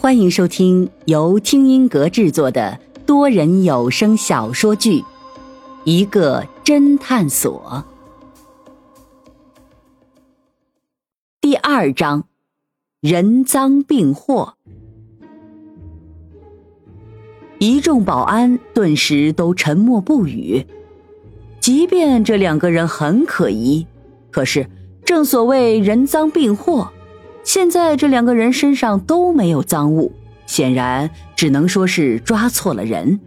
欢迎收听由听音阁制作的多人有声小说剧《一个侦探所》第二章：人赃并获。一众保安顿时都沉默不语。即便这两个人很可疑，可是正所谓人赃并获。现在这两个人身上都没有赃物，显然只能说是抓错了人。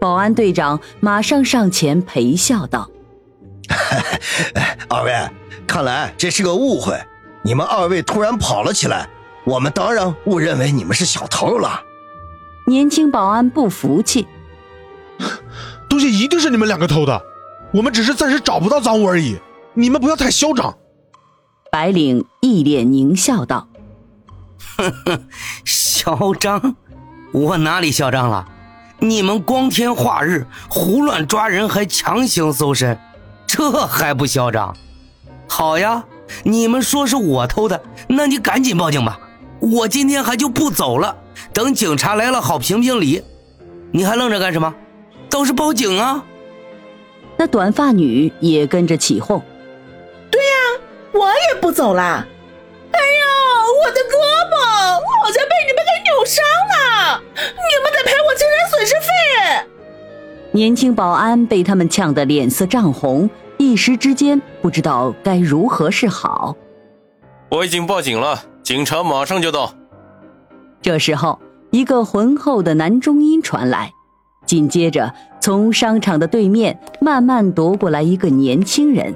保安队长马上上前陪笑道：“ 二位，看来这是个误会。你们二位突然跑了起来，我们当然误认为你们是小偷了。”年轻保安不服气：“东西一定是你们两个偷的，我们只是暂时找不到赃物而已。你们不要太嚣张。”白领一脸狞笑道：“哼哼，嚣张？我哪里嚣张了？你们光天化日胡乱抓人，还强行搜身，这还不嚣张？好呀，你们说是我偷的，那你赶紧报警吧。我今天还就不走了，等警察来了好评评理。你还愣着干什么？倒是报警啊！”那短发女也跟着起哄。我也不走啦！哎呀，我的胳膊好像被你们给扭伤了，你们得赔我精神损失费。年轻保安被他们呛得脸色涨红，一时之间不知道该如何是好。我已经报警了，警察马上就到。这时候，一个浑厚的男中音传来，紧接着从商场的对面慢慢踱过来一个年轻人。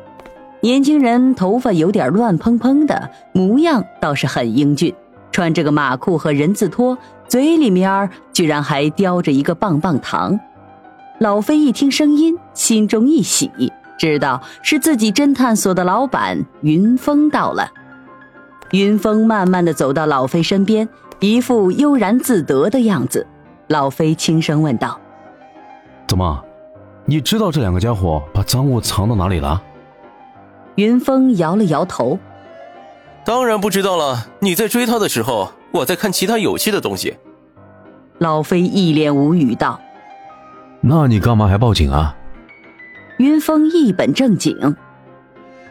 年轻人头发有点乱蓬蓬的，模样倒是很英俊，穿着个马裤和人字拖，嘴里面居然还叼着一个棒棒糖。老飞一听声音，心中一喜，知道是自己侦探所的老板云峰到了。云峰慢慢的走到老飞身边，一副悠然自得的样子。老飞轻声问道：“怎么，你知道这两个家伙把赃物藏到哪里了？”云峰摇了摇头，当然不知道了。你在追他的时候，我在看其他有趣的东西。老飞一脸无语道：“那你干嘛还报警啊？”云峰一本正经：“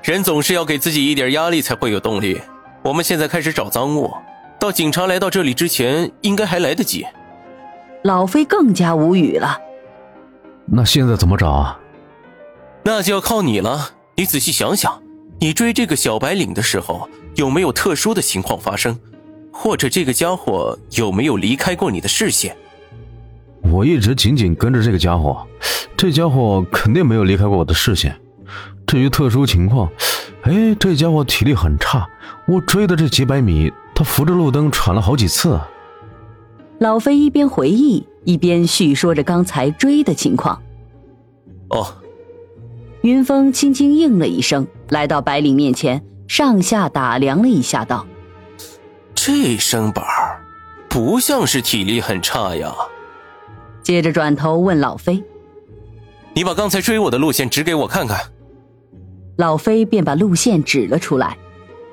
人总是要给自己一点压力才会有动力。我们现在开始找赃物，到警察来到这里之前，应该还来得及。”老飞更加无语了：“那现在怎么找啊？”那就要靠你了。你仔细想想，你追这个小白领的时候有没有特殊的情况发生，或者这个家伙有没有离开过你的视线？我一直紧紧跟着这个家伙，这家伙肯定没有离开过我的视线。至于特殊情况，哎，这家伙体力很差，我追的这几百米，他扶着路灯喘了好几次。老飞一边回忆，一边叙说着刚才追的情况。哦。云峰轻轻应了一声，来到白领面前，上下打量了一下，道：“这身板儿，不像是体力很差呀。”接着转头问老飞：“你把刚才追我的路线指给我看看。”老飞便把路线指了出来。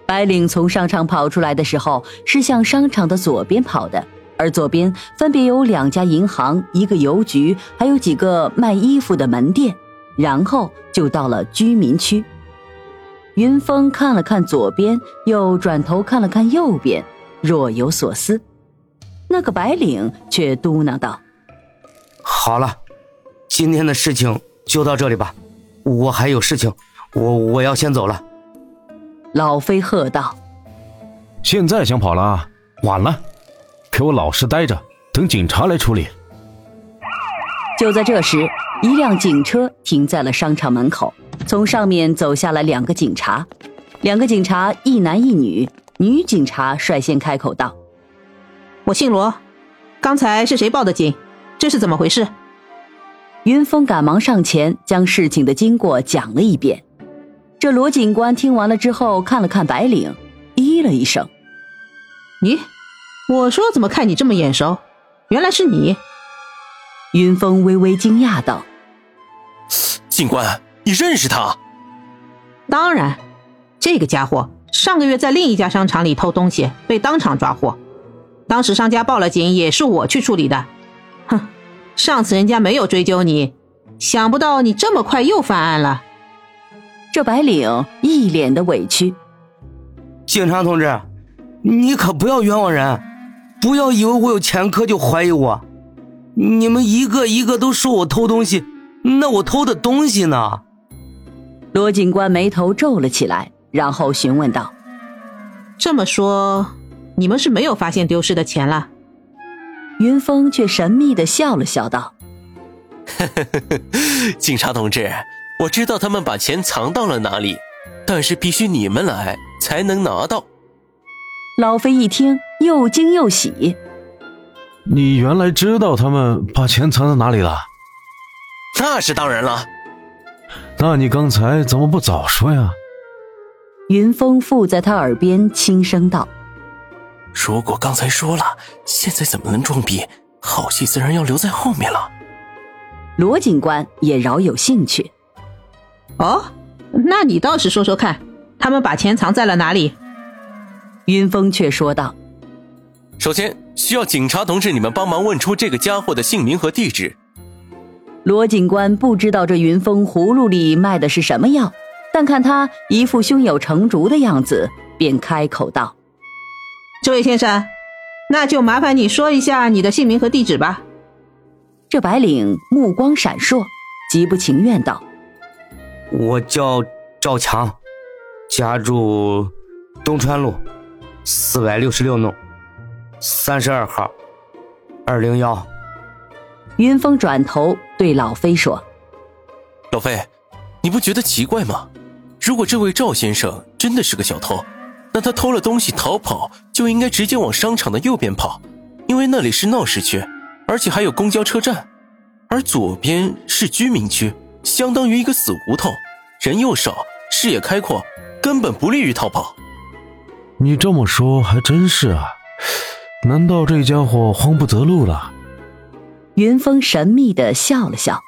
白领从商场跑出来的时候，是向商场的左边跑的，而左边分别有两家银行、一个邮局，还有几个卖衣服的门店。然后就到了居民区。云峰看了看左边，又转头看了看右边，若有所思。那个白领却嘟囔道：“好了，今天的事情就到这里吧，我还有事情，我我要先走了。”老飞喝道：“现在想跑了，晚了，给我老实待着，等警察来处理。”就在这时。一辆警车停在了商场门口，从上面走下来两个警察，两个警察一男一女，女警察率先开口道：“我姓罗，刚才是谁报的警？这是怎么回事？”云峰赶忙上前将事情的经过讲了一遍。这罗警官听完了之后，看了看白领，咦了一声：“你，我说怎么看你这么眼熟？原来是你。”云峰微微惊讶道。警官，你认识他？当然，这个家伙上个月在另一家商场里偷东西，被当场抓获。当时商家报了警，也是我去处理的。哼，上次人家没有追究你，想不到你这么快又犯案了。这白领一脸的委屈。警察同志，你可不要冤枉人，不要以为我有前科就怀疑我。你们一个一个都说我偷东西，那我偷的东西呢？罗警官眉头皱了起来，然后询问道：“这么说，你们是没有发现丢失的钱了？”云峰却神秘的笑了笑道：“ 警察同志，我知道他们把钱藏到了哪里，但是必须你们来才能拿到。”老飞一听，又惊又喜。你原来知道他们把钱藏在哪里了？那是当然了。那你刚才怎么不早说呀？云峰附在他耳边轻声道：“如果刚才说了，现在怎么能装逼？好戏自然要留在后面了。”罗警官也饶有兴趣。哦，那你倒是说说看，他们把钱藏在了哪里？云峰却说道。首先需要警察同志你们帮忙问出这个家伙的姓名和地址。罗警官不知道这云峰葫芦里卖的是什么药，但看他一副胸有成竹的样子，便开口道：“这位先生，那就麻烦你说一下你的姓名和地址吧。”这白领目光闪烁，极不情愿道：“我叫赵强，家住东川路四百六十六弄。”三十二号，二零幺。云峰转头对老飞说：“老飞，你不觉得奇怪吗？如果这位赵先生真的是个小偷，那他偷了东西逃跑就应该直接往商场的右边跑，因为那里是闹市区，而且还有公交车站，而左边是居民区，相当于一个死胡同，人又少，视野开阔，根本不利于逃跑。”你这么说还真是啊。难道这家伙慌不择路了？云峰神秘的笑了笑，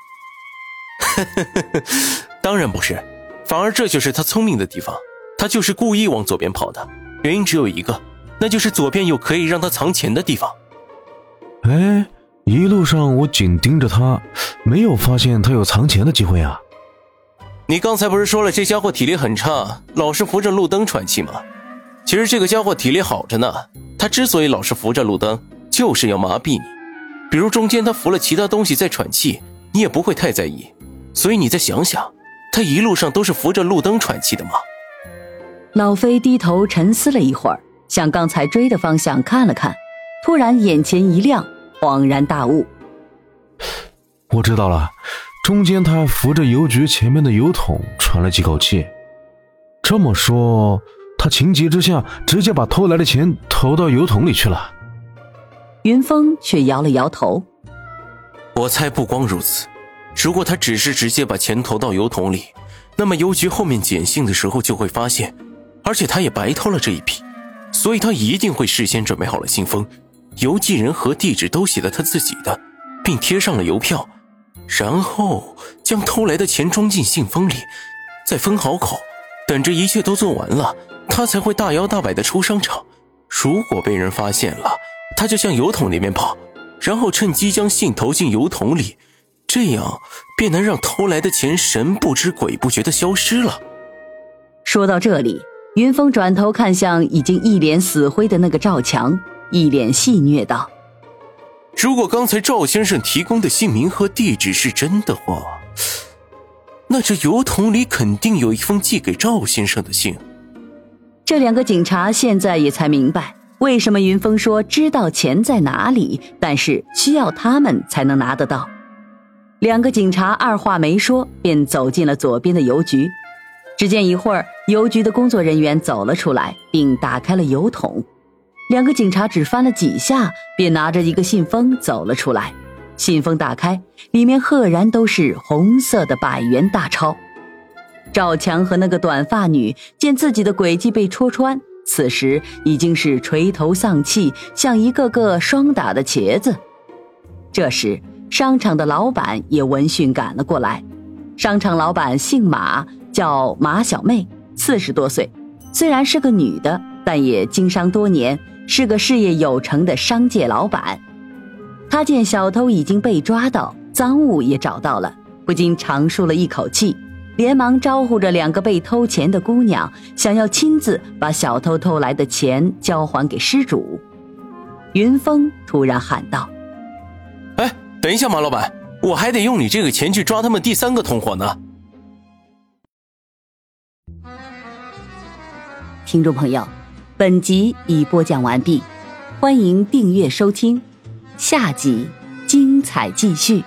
当然不是，反而这就是他聪明的地方。他就是故意往左边跑的，原因只有一个，那就是左边有可以让他藏钱的地方。哎，一路上我紧盯着他，没有发现他有藏钱的机会啊。你刚才不是说了这家伙体力很差，老是扶着路灯喘气吗？其实这个家伙体力好着呢。他之所以老是扶着路灯，就是要麻痹你。比如中间他扶了其他东西在喘气，你也不会太在意。所以你再想想，他一路上都是扶着路灯喘气的吗？老飞低头沉思了一会儿，向刚才追的方向看了看，突然眼前一亮，恍然大悟。我知道了，中间他扶着邮局前面的邮筒喘了几口气。这么说。他情急之下，直接把偷来的钱投到油桶里去了。云峰却摇了摇头。我猜不光如此，如果他只是直接把钱投到油桶里，那么邮局后面捡信的时候就会发现，而且他也白偷了这一笔，所以他一定会事先准备好了信封，邮寄人和地址都写了他自己的，并贴上了邮票，然后将偷来的钱装进信封里，再封好口，等着一切都做完了。他才会大摇大摆的出商场。如果被人发现了，他就向油桶里面跑，然后趁机将信投进油桶里，这样便能让偷来的钱神不知鬼不觉的消失了。说到这里，云峰转头看向已经一脸死灰的那个赵强，一脸戏谑道：“如果刚才赵先生提供的姓名和地址是真的话，那这油桶里肯定有一封寄给赵先生的信。”这两个警察现在也才明白，为什么云峰说知道钱在哪里，但是需要他们才能拿得到。两个警察二话没说，便走进了左边的邮局。只见一会儿，邮局的工作人员走了出来，并打开了邮筒。两个警察只翻了几下，便拿着一个信封走了出来。信封打开，里面赫然都是红色的百元大钞。赵强和那个短发女见自己的诡计被戳穿，此时已经是垂头丧气，像一个个霜打的茄子。这时，商场的老板也闻讯赶了过来。商场老板姓马，叫马小妹，四十多岁。虽然是个女的，但也经商多年，是个事业有成的商界老板。他见小偷已经被抓到，赃物也找到了，不禁长舒了一口气，连忙招呼着两个被偷钱的姑娘，想要亲自把小偷偷来的钱交还给失主。云峰突然喊道：“哎，等一下，马老板，我还得用你这个钱去抓他们第三个同伙呢。”听众朋友，本集已播讲完毕，欢迎订阅收听，下集精彩继续。